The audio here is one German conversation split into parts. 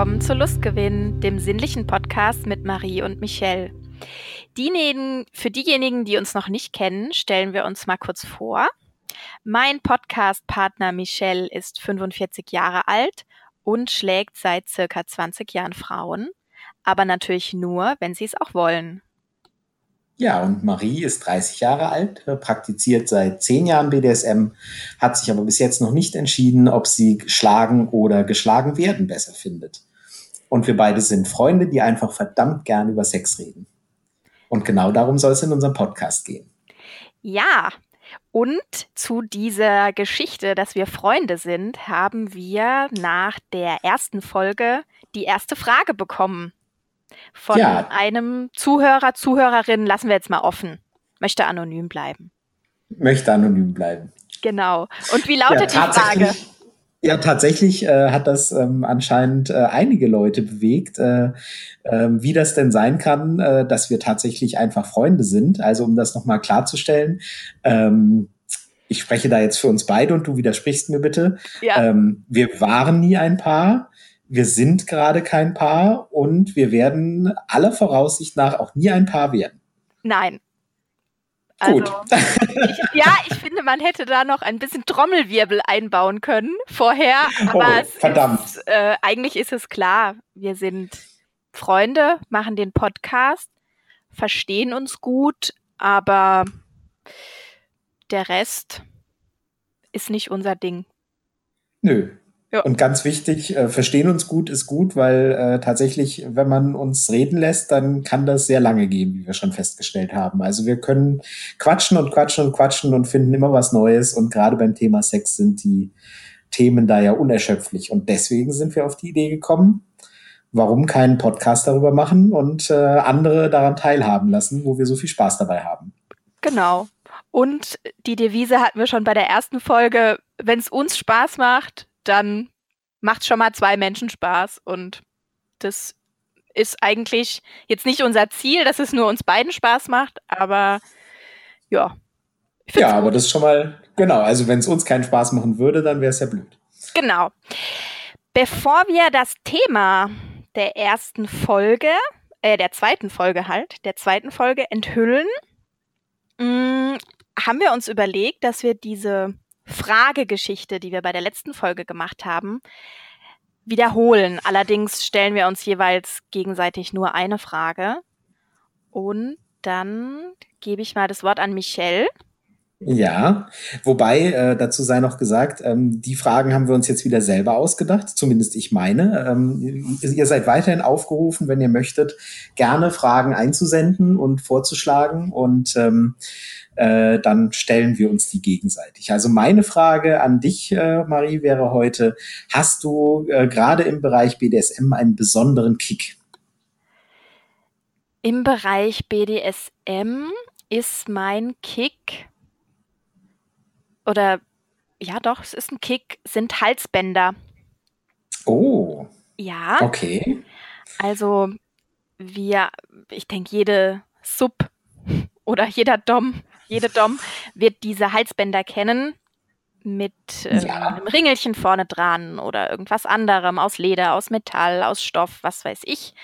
willkommen zu Lustgewinn, dem sinnlichen Podcast mit Marie und Michelle. Diejenigen, für diejenigen, die uns noch nicht kennen, stellen wir uns mal kurz vor. Mein Podcast-Partner Michelle ist 45 Jahre alt und schlägt seit circa 20 Jahren Frauen, aber natürlich nur, wenn sie es auch wollen. Ja, und Marie ist 30 Jahre alt, äh, praktiziert seit 10 Jahren BDSM, hat sich aber bis jetzt noch nicht entschieden, ob sie geschlagen oder geschlagen werden besser findet. Und wir beide sind Freunde, die einfach verdammt gern über Sex reden. Und genau darum soll es in unserem Podcast gehen. Ja, und zu dieser Geschichte, dass wir Freunde sind, haben wir nach der ersten Folge die erste Frage bekommen von ja. einem Zuhörer, Zuhörerin, lassen wir jetzt mal offen. Möchte anonym bleiben. Möchte anonym bleiben. Genau. Und wie lautet ja, die Frage? Ja, tatsächlich äh, hat das ähm, anscheinend äh, einige Leute bewegt, äh, äh, wie das denn sein kann, äh, dass wir tatsächlich einfach Freunde sind. Also um das nochmal klarzustellen, ähm, ich spreche da jetzt für uns beide und du widersprichst mir bitte. Ja. Ähm, wir waren nie ein Paar wir sind gerade kein Paar und wir werden aller Voraussicht nach auch nie ein Paar werden. Nein. Also, Gut. ich, ja, finde, man hätte da noch ein bisschen Trommelwirbel einbauen können vorher. Aber oh, verdammt. Ist, äh, eigentlich ist es klar, wir sind Freunde, machen den Podcast, verstehen uns gut, aber der Rest ist nicht unser Ding. Nö, ja. Und ganz wichtig, äh, verstehen uns gut ist gut, weil äh, tatsächlich, wenn man uns reden lässt, dann kann das sehr lange gehen, wie wir schon festgestellt haben. Also wir können quatschen und quatschen und quatschen und finden immer was Neues. Und gerade beim Thema Sex sind die Themen da ja unerschöpflich. Und deswegen sind wir auf die Idee gekommen, warum keinen Podcast darüber machen und äh, andere daran teilhaben lassen, wo wir so viel Spaß dabei haben. Genau. Und die Devise hatten wir schon bei der ersten Folge, wenn es uns Spaß macht, dann macht schon mal zwei Menschen Spaß. Und das ist eigentlich jetzt nicht unser Ziel, dass es nur uns beiden Spaß macht, aber ja. Ja, gut. aber das ist schon mal, genau, also wenn es uns keinen Spaß machen würde, dann wäre es ja blöd. Genau. Bevor wir das Thema der ersten Folge, äh, der zweiten Folge halt, der zweiten Folge enthüllen, mh, mm, haben wir uns überlegt, dass wir diese Fragegeschichte, die wir bei der letzten Folge gemacht haben, wiederholen. Allerdings stellen wir uns jeweils gegenseitig nur eine Frage. Und dann gebe ich mal das Wort an Michelle. Ja, wobei äh, dazu sei noch gesagt, ähm, die Fragen haben wir uns jetzt wieder selber ausgedacht, zumindest ich meine. Ähm, ihr seid weiterhin aufgerufen, wenn ihr möchtet, gerne Fragen einzusenden und vorzuschlagen und ähm, äh, dann stellen wir uns die gegenseitig. Also meine Frage an dich, äh, Marie, wäre heute, hast du äh, gerade im Bereich BDSM einen besonderen Kick? Im Bereich BDSM ist mein Kick oder ja doch, es ist ein Kick, sind Halsbänder. Oh. Ja. Okay. Also wir, ich denke, jede Sub oder jeder Dom jede Dom wird diese Halsbänder kennen mit ähm, ja. einem Ringelchen vorne dran oder irgendwas anderem aus Leder, aus Metall, aus Stoff, was weiß ich.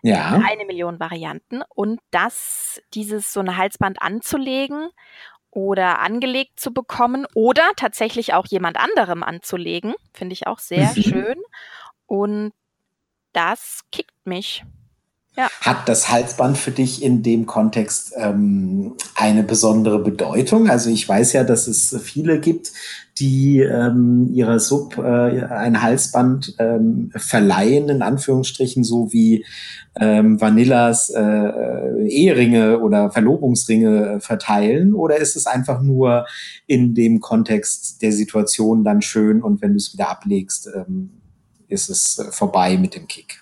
Ja. Eine Million Varianten. Und das, dieses so eine Halsband anzulegen oder angelegt zu bekommen oder tatsächlich auch jemand anderem anzulegen, finde ich auch sehr mhm. schön. Und das kickt mich. Ja. Hat das Halsband für dich in dem Kontext ähm, eine besondere Bedeutung? Also ich weiß ja, dass es viele gibt, die ähm, ihrer Sub äh, ein Halsband ähm, verleihen, in Anführungsstrichen, so wie ähm, Vanillas äh, äh Eheringe oder Verlobungsringe äh, verteilen? Oder ist es einfach nur in dem Kontext der Situation dann schön und wenn du es wieder ablegst, ähm, ist es äh, vorbei mit dem Kick?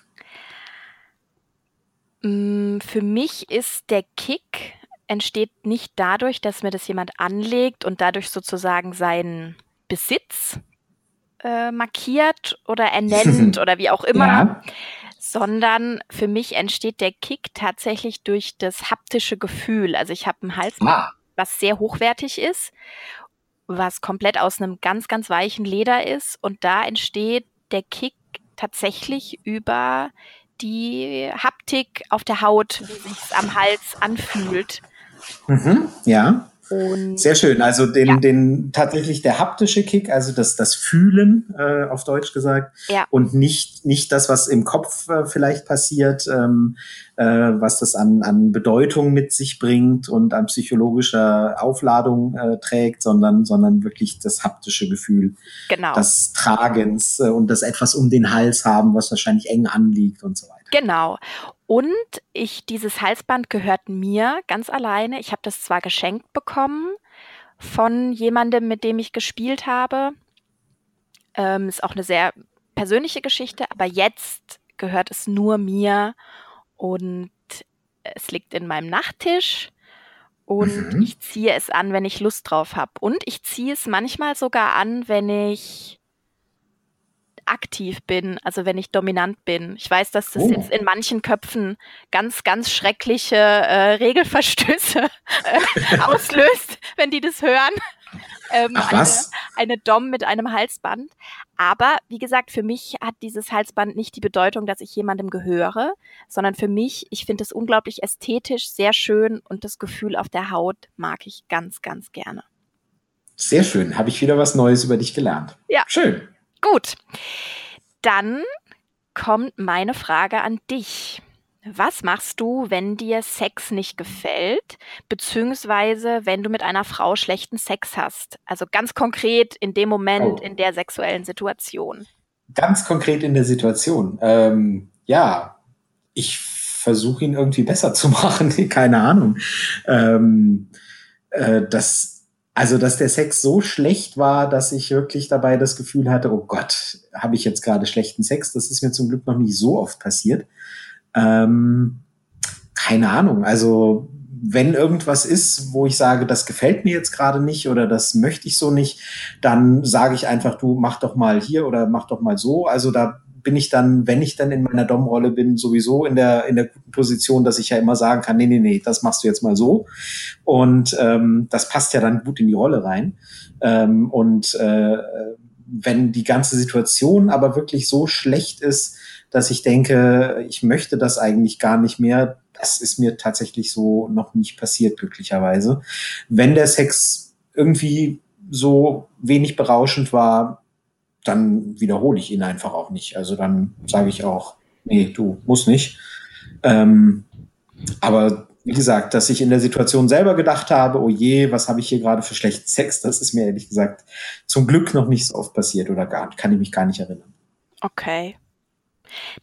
Mm, für mich ist der Kick entsteht nicht dadurch, dass mir das jemand anlegt und dadurch sozusagen seinen Besitz äh, markiert oder ernennt oder wie auch immer, ja. sondern für mich entsteht der Kick tatsächlich durch das haptische Gefühl. Also ich habe ein Halsband, ah. was sehr hochwertig ist, was komplett aus einem ganz, ganz weichen Leder ist und da entsteht der Kick tatsächlich über die Haptik auf der Haut, wie sich's am Hals anfühlt. Mhm, ja. Und Sehr schön. Also den, ja. den tatsächlich der haptische Kick, also das, das Fühlen äh, auf Deutsch gesagt ja. und nicht, nicht das, was im Kopf äh, vielleicht passiert, ähm, äh, was das an, an Bedeutung mit sich bringt und an psychologischer Aufladung äh, trägt, sondern, sondern wirklich das haptische Gefühl genau. des Tragens äh, und das etwas um den Hals haben, was wahrscheinlich eng anliegt und so weiter. Genau. Und ich, dieses Halsband gehört mir ganz alleine. Ich habe das zwar geschenkt bekommen von jemandem, mit dem ich gespielt habe. Ähm, ist auch eine sehr persönliche Geschichte, aber jetzt gehört es nur mir und es liegt in meinem Nachttisch und mhm. ich ziehe es an, wenn ich Lust drauf habe. Und ich ziehe es manchmal sogar an, wenn ich aktiv bin, also wenn ich dominant bin. Ich weiß, dass das oh. jetzt in manchen Köpfen ganz, ganz schreckliche äh, Regelverstöße äh, auslöst, wenn die das hören. Ähm, Ach, was? Eine, eine Dom mit einem Halsband. Aber wie gesagt, für mich hat dieses Halsband nicht die Bedeutung, dass ich jemandem gehöre, sondern für mich, ich finde es unglaublich ästhetisch, sehr schön und das Gefühl auf der Haut mag ich ganz, ganz gerne. Sehr schön. Habe ich wieder was Neues über dich gelernt. Ja. Schön. Gut, dann kommt meine Frage an dich. Was machst du, wenn dir Sex nicht gefällt, beziehungsweise wenn du mit einer Frau schlechten Sex hast? Also ganz konkret in dem Moment, oh. in der sexuellen Situation. Ganz konkret in der Situation. Ähm, ja, ich versuche ihn irgendwie besser zu machen. Keine Ahnung. Ähm, äh, das also, dass der Sex so schlecht war, dass ich wirklich dabei das Gefühl hatte, oh Gott, habe ich jetzt gerade schlechten Sex? Das ist mir zum Glück noch nicht so oft passiert. Ähm, keine Ahnung. Also, wenn irgendwas ist, wo ich sage, das gefällt mir jetzt gerade nicht oder das möchte ich so nicht, dann sage ich einfach, du mach doch mal hier oder mach doch mal so. Also da bin ich dann, wenn ich dann in meiner Dom-Rolle bin, sowieso in der, in der guten Position, dass ich ja immer sagen kann, nee, nee, nee, das machst du jetzt mal so. Und ähm, das passt ja dann gut in die Rolle rein. Ähm, und äh, wenn die ganze Situation aber wirklich so schlecht ist, dass ich denke, ich möchte das eigentlich gar nicht mehr, das ist mir tatsächlich so noch nicht passiert, glücklicherweise. Wenn der Sex irgendwie so wenig berauschend war, dann wiederhole ich ihn einfach auch nicht. Also dann sage ich auch, nee, du musst nicht. Ähm, aber wie gesagt, dass ich in der Situation selber gedacht habe, oh je, was habe ich hier gerade für schlechten Sex, das ist mir ehrlich gesagt zum Glück noch nicht so oft passiert oder gar, kann ich mich gar nicht erinnern. Okay.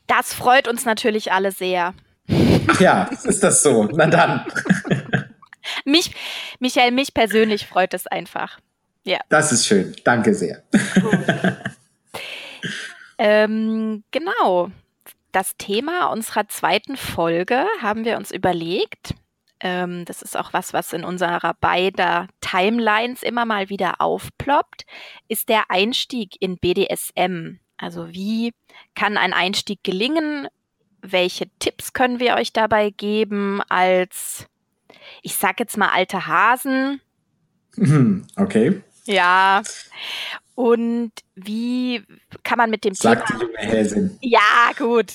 Das freut uns natürlich alle sehr. Ach ja, ist das so? Na dann. mich, Michael, mich persönlich freut es einfach. Ja. Das ist schön. Danke sehr. ähm, genau. Das Thema unserer zweiten Folge haben wir uns überlegt. Ähm, das ist auch was, was in unserer beider Timelines immer mal wieder aufploppt, ist der Einstieg in BDSM. Also wie kann ein Einstieg gelingen? Welche Tipps können wir euch dabei geben als, ich sag jetzt mal, alte Hasen? Okay. Ja. Und wie kann man mit dem Sagt Thema. Die junge Häsin. Ja, gut.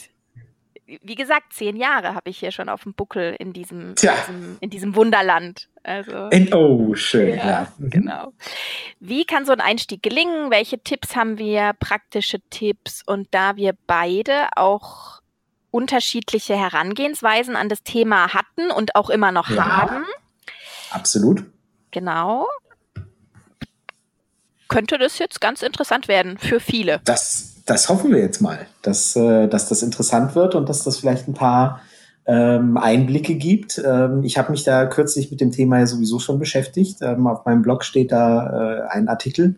Wie gesagt, zehn Jahre habe ich hier schon auf dem Buckel in diesem, diesem in diesem Wunderland. Also, in, oh, schön, ja, ja. Mhm. Genau. Wie kann so ein Einstieg gelingen? Welche Tipps haben wir? Praktische Tipps. Und da wir beide auch unterschiedliche Herangehensweisen an das Thema hatten und auch immer noch ja, haben. Absolut. Genau könnte das jetzt ganz interessant werden für viele. Das, das hoffen wir jetzt mal, dass, äh, dass das interessant wird und dass das vielleicht ein paar ähm, Einblicke gibt. Ähm, ich habe mich da kürzlich mit dem Thema ja sowieso schon beschäftigt. Ähm, auf meinem Blog steht da äh, ein Artikel,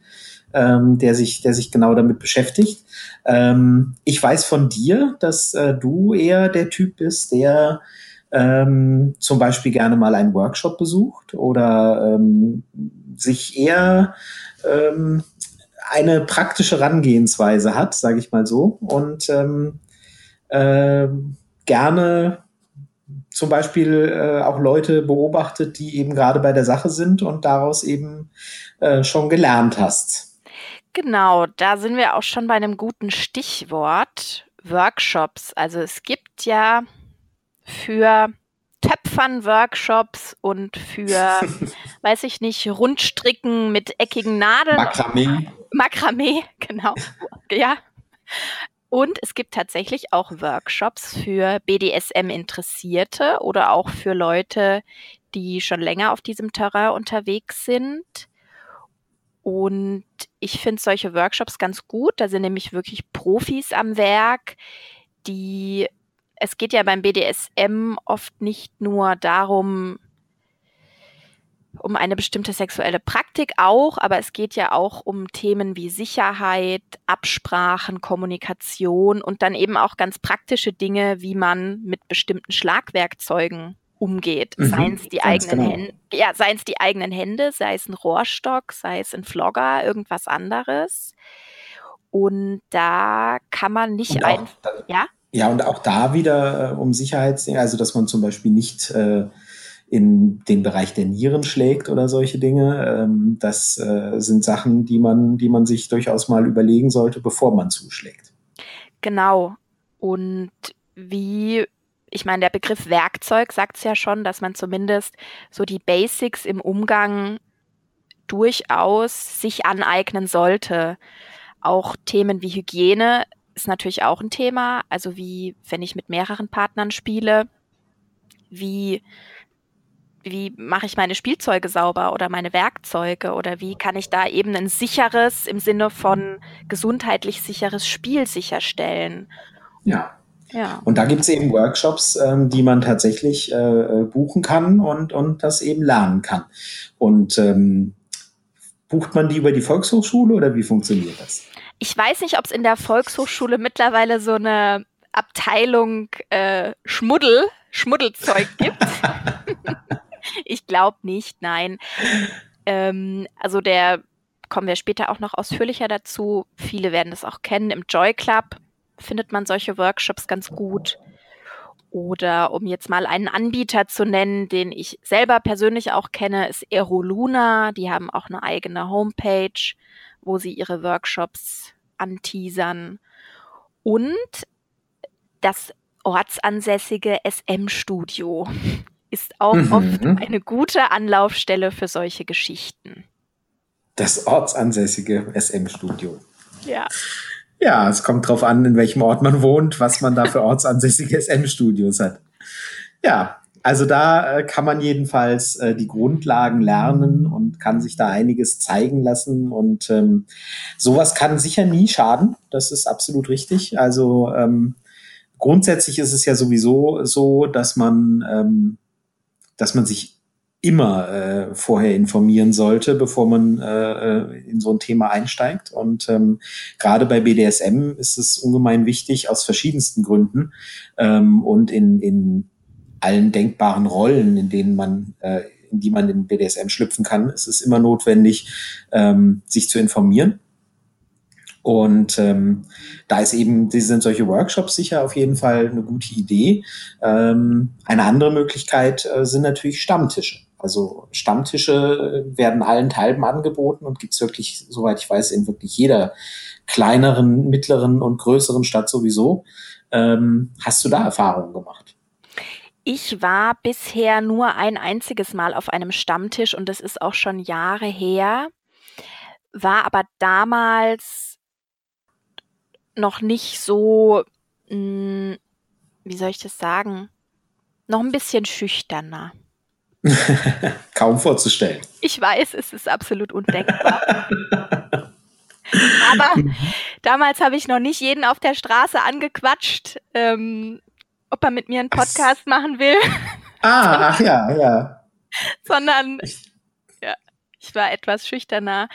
ähm, der, sich, der sich genau damit beschäftigt. Ähm, ich weiß von dir, dass äh, du eher der Typ bist, der ähm, zum Beispiel gerne mal einen Workshop besucht oder ähm, sich eher ähm, eine praktische Herangehensweise hat, sage ich mal so, und ähm, äh, gerne zum Beispiel äh, auch Leute beobachtet, die eben gerade bei der Sache sind und daraus eben äh, schon gelernt hast. Genau, da sind wir auch schon bei einem guten Stichwort. Workshops. Also es gibt ja für Töpfern Workshops und für, weiß ich nicht, Rundstricken mit eckigen Nadeln. Makramee. Makramee, genau. Ja. Und es gibt tatsächlich auch Workshops für BDSM-Interessierte oder auch für Leute, die schon länger auf diesem Terrain unterwegs sind. Und ich finde solche Workshops ganz gut. Da sind nämlich wirklich Profis am Werk, die es geht ja beim BDSM oft nicht nur darum, um eine bestimmte sexuelle Praktik auch, aber es geht ja auch um Themen wie Sicherheit, Absprachen, Kommunikation und dann eben auch ganz praktische Dinge, wie man mit bestimmten Schlagwerkzeugen umgeht. Mhm, seien es die eigenen genau. Hände, ja, seien es die eigenen Hände, sei es ein Rohrstock, sei es ein Flogger, irgendwas anderes. Und da kann man nicht einfach, ja? Ja, und auch da wieder äh, um Sicherheitsdinge, also dass man zum Beispiel nicht äh, in den Bereich der Nieren schlägt oder solche Dinge. Ähm, das äh, sind Sachen, die man, die man sich durchaus mal überlegen sollte, bevor man zuschlägt. Genau. Und wie, ich meine, der Begriff Werkzeug sagt es ja schon, dass man zumindest so die Basics im Umgang durchaus sich aneignen sollte. Auch Themen wie Hygiene ist natürlich auch ein Thema. Also wie, wenn ich mit mehreren Partnern spiele, wie, wie mache ich meine Spielzeuge sauber oder meine Werkzeuge oder wie kann ich da eben ein sicheres, im Sinne von gesundheitlich sicheres Spiel sicherstellen? Ja. Ja. Und da gibt es eben Workshops, ähm, die man tatsächlich äh, äh, buchen kann und, und das eben lernen kann. Und ähm, bucht man die über die Volkshochschule oder wie funktioniert das? Ich weiß nicht, ob es in der Volkshochschule mittlerweile so eine Abteilung äh, Schmuddel, Schmuddelzeug gibt. ich glaube nicht, nein. Ähm, also der kommen wir später auch noch ausführlicher dazu. Viele werden das auch kennen. Im Joy Club findet man solche Workshops ganz gut. Oder um jetzt mal einen Anbieter zu nennen, den ich selber persönlich auch kenne, ist Aeroluna. Die haben auch eine eigene Homepage, wo sie ihre Workshops anteasern. Und das ortsansässige SM-Studio ist auch mhm. oft eine gute Anlaufstelle für solche Geschichten. Das ortsansässige SM-Studio. Ja. Ja, es kommt drauf an, in welchem Ort man wohnt, was man da für ortsansässige SM-Studios hat. Ja, also da äh, kann man jedenfalls äh, die Grundlagen lernen und kann sich da einiges zeigen lassen. Und ähm, sowas kann sicher nie schaden. Das ist absolut richtig. Also ähm, grundsätzlich ist es ja sowieso so, dass man, ähm, dass man sich immer äh, vorher informieren sollte, bevor man äh, äh in so ein Thema einsteigt. Und ähm, gerade bei BDSM ist es ungemein wichtig aus verschiedensten Gründen ähm, und in, in allen denkbaren Rollen, in denen man, äh, in die man in BDSM schlüpfen kann. Es ist immer notwendig, ähm, sich zu informieren. Und ähm, da ist eben, sind solche Workshops sicher auf jeden Fall eine gute Idee. Ähm, eine andere Möglichkeit äh, sind natürlich Stammtische. Also Stammtische werden allenthalben angeboten und gibt's wirklich, soweit ich weiß, in wirklich jeder kleineren, mittleren und größeren Stadt sowieso. Ähm, hast du da Erfahrungen gemacht? Ich war bisher nur ein einziges Mal auf einem Stammtisch und das ist auch schon Jahre her, war aber damals noch nicht so, hm, wie soll ich das sagen, noch ein bisschen schüchterner. Kaum vorzustellen. Ich weiß, es ist absolut undenkbar. Aber damals habe ich noch nicht jeden auf der Straße angequatscht. Ähm, ob er mit mir einen Podcast ach. machen will. Ah, ach ja, ja. Sondern ja, ich war etwas schüchterner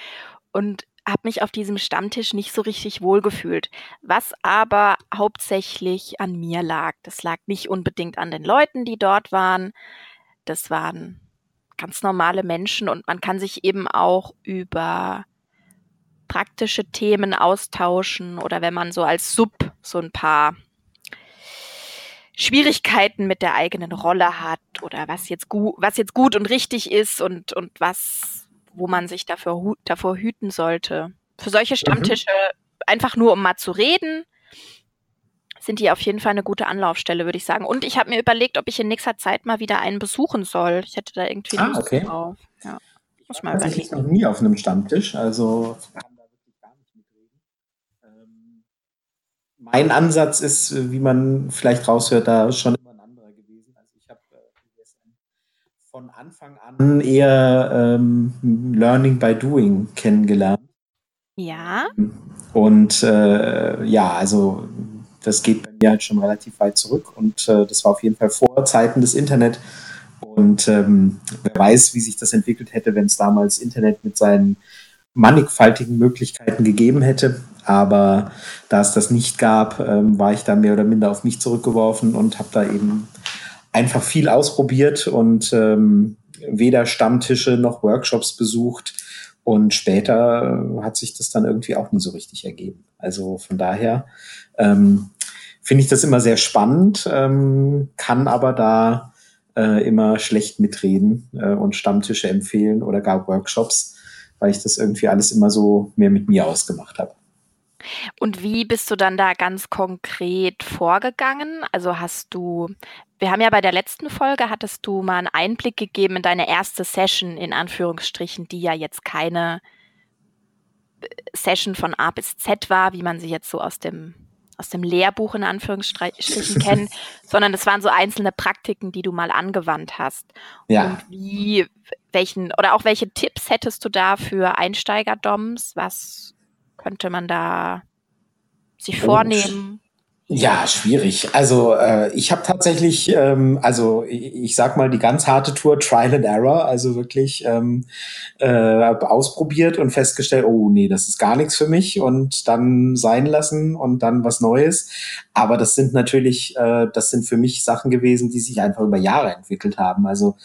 und habe mich auf diesem Stammtisch nicht so richtig wohlgefühlt. Was aber hauptsächlich an mir lag. Das lag nicht unbedingt an den Leuten, die dort waren. Das waren ganz normale Menschen und man kann sich eben auch über praktische Themen austauschen oder wenn man so als Sub so ein paar Schwierigkeiten mit der eigenen Rolle hat oder was jetzt gut, was jetzt gut und richtig ist und, und was, wo man sich dafür, davor hüten sollte, für solche mhm. Stammtische, mhm. einfach nur um mal zu reden, sind die auf jeden Fall eine gute Anlaufstelle, würde ich sagen. Und ich habe mir überlegt, ob ich in nächster Zeit mal wieder einen besuchen soll. Ich hätte da irgendwie ah, Lust okay. drauf. Ja, muss mal überlegen. Ich noch nie auf einem Stammtisch, also kann da wirklich gar nicht mitreden. Ähm, mein Ansatz ist, wie man vielleicht raushört, da schon immer ein anderer gewesen. Also ich habe äh, von Anfang an eher ähm, Learning by Doing kennengelernt. Ja. Und äh, ja, also das geht bei mir halt schon relativ weit zurück und äh, das war auf jeden Fall vor Zeiten des Internet. Und ähm, wer weiß, wie sich das entwickelt hätte, wenn es damals Internet mit seinen mannigfaltigen Möglichkeiten gegeben hätte. Aber da es das nicht gab, ähm, war ich da mehr oder minder auf mich zurückgeworfen und habe da eben einfach viel ausprobiert und ähm, weder Stammtische noch Workshops besucht. Und später hat sich das dann irgendwie auch nie so richtig ergeben. Also von daher ähm, finde ich das immer sehr spannend, ähm, kann aber da äh, immer schlecht mitreden äh, und Stammtische empfehlen oder gar Workshops, weil ich das irgendwie alles immer so mehr mit mir ausgemacht habe. Und wie bist du dann da ganz konkret vorgegangen? Also hast du, wir haben ja bei der letzten Folge, hattest du mal einen Einblick gegeben in deine erste Session, in Anführungsstrichen, die ja jetzt keine äh, Session von A bis Z war, wie man sie jetzt so aus dem aus dem Lehrbuch in Anführungsstrichen kennen, sondern es waren so einzelne Praktiken, die du mal angewandt hast. Ja. Und wie, welchen, oder auch welche Tipps hättest du da für Einsteiger-Doms? Was könnte man da sich vornehmen? Ja, schwierig. Also äh, ich habe tatsächlich, ähm, also ich, ich, sag mal, die ganz harte Tour Trial and Error, also wirklich ähm, äh, ausprobiert und festgestellt, oh nee, das ist gar nichts für mich und dann sein lassen und dann was Neues. Aber das sind natürlich, äh, das sind für mich Sachen gewesen, die sich einfach über Jahre entwickelt haben. Also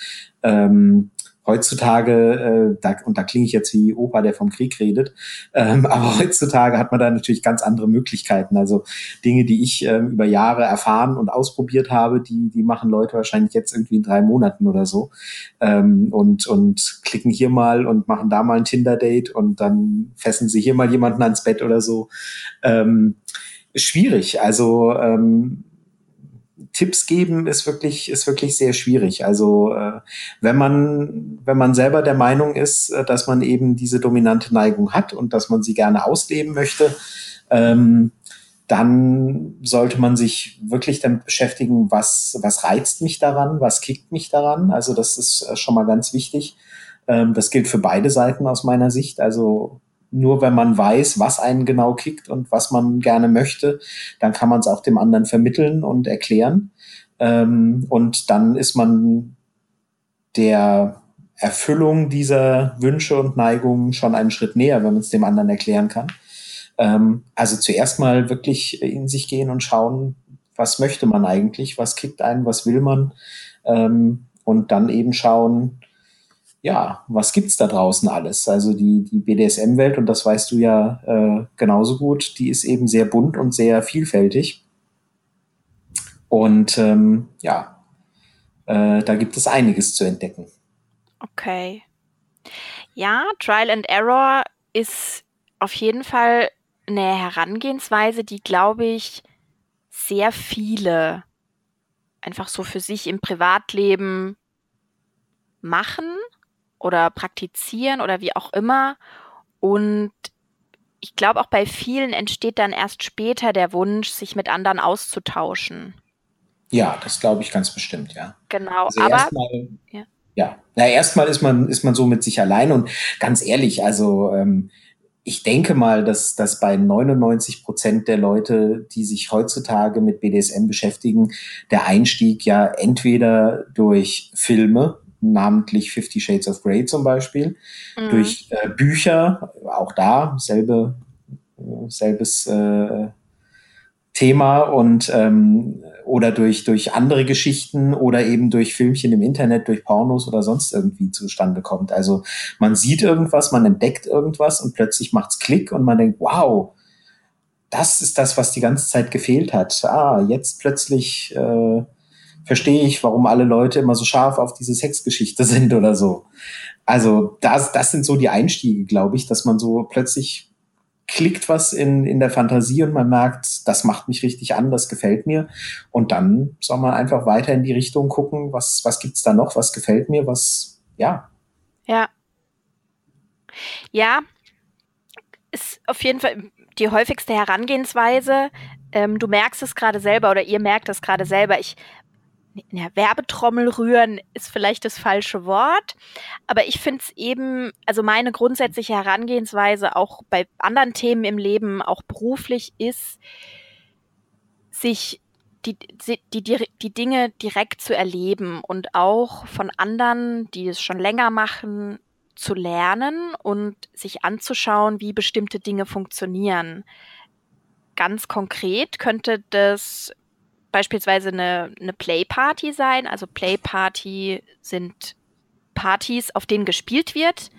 ähm, heutzutage, äh, da, und da klinge ich jetzt wie Opa, der vom Krieg redet, ähm, aber heutzutage hat man da natürlich ganz andere Möglichkeiten. Also Dinge, die ich ähm, über Jahre erfahren und ausprobiert habe, die, die machen Leute wahrscheinlich jetzt irgendwie in drei Monaten oder so ähm, und, und klicken hier mal und machen da mal ein Tinder-Date und dann fesseln sie hier mal jemanden ans Bett oder so. Ähm, schwierig. Also ähm, Tipps geben ist wirklich, ist wirklich sehr schwierig. Also äh, wenn man, wenn man selber der Meinung ist, äh, dass man eben diese dominante Neigung hat und dass man sie gerne ausleben möchte, ähm, dann sollte man sich wirklich damit beschäftigen, was, was reizt mich daran, was kickt mich daran. Also das ist äh, schon mal ganz wichtig. Ähm, das gilt für beide Seiten aus meiner Sicht. Also nur wenn man weiß, was einen genau kickt und was man gerne möchte, dann kann man es auch dem anderen vermitteln und erklären. Ähm, und dann ist man der Erfüllung dieser Wünsche und Neigungen schon einen Schritt näher, wenn man es dem anderen erklären kann. Ähm, also zuerst mal wirklich in sich gehen und schauen, was möchte man eigentlich, was kickt einen, was will man. Ähm, und dann eben schauen, ja, was gibt's da draußen alles? Also die, die BDSM-Welt, und das weißt du ja äh, genauso gut, die ist eben sehr bunt und sehr vielfältig. Und ähm, ja, äh, da gibt es einiges zu entdecken. Okay. Ja, Trial and Error ist auf jeden Fall eine Herangehensweise, die, glaube ich, sehr viele einfach so für sich im Privatleben machen oder praktizieren oder wie auch immer. Und ich glaube, auch bei vielen entsteht dann erst später der Wunsch, sich mit anderen auszutauschen. Ja, das glaube ich ganz bestimmt, ja. Genau, also aber erstmal, ja. ja, na erstmal ist man ist man so mit sich allein und ganz ehrlich, also ähm, ich denke mal, dass, dass bei 99 Prozent der Leute, die sich heutzutage mit BDSM beschäftigen, der Einstieg ja entweder durch Filme namentlich Fifty Shades of Grey zum Beispiel, mhm. durch äh, Bücher, auch da selbe, selbes äh, Thema und ähm, oder durch durch andere Geschichten oder eben durch Filmchen im Internet, durch Pornos oder sonst irgendwie zustande kommt. Also man sieht irgendwas, man entdeckt irgendwas und plötzlich macht's Klick und man denkt, wow, das ist das, was die ganze Zeit gefehlt hat. Ah, jetzt plötzlich äh, verstehe ich, warum alle Leute immer so scharf auf diese Sexgeschichte sind oder so. Also das, das sind so die Einstiege, glaube ich, dass man so plötzlich klickt was in, in der Fantasie und man merkt, das macht mich richtig an, das gefällt mir. Und dann soll man einfach weiter in die Richtung gucken, was, was gibt's da noch, was gefällt mir, was, ja. Ja. Ja, ist auf jeden Fall die häufigste Herangehensweise. Ähm, du merkst es gerade selber oder ihr merkt es gerade selber. Ich ja, Werbetrommel rühren ist vielleicht das falsche Wort, aber ich finde es eben, also meine grundsätzliche Herangehensweise auch bei anderen Themen im Leben, auch beruflich, ist, sich die, die, die, die Dinge direkt zu erleben und auch von anderen, die es schon länger machen, zu lernen und sich anzuschauen, wie bestimmte Dinge funktionieren. Ganz konkret könnte das beispielsweise eine, eine Playparty sein. Also Playparty sind Partys, auf denen gespielt wird.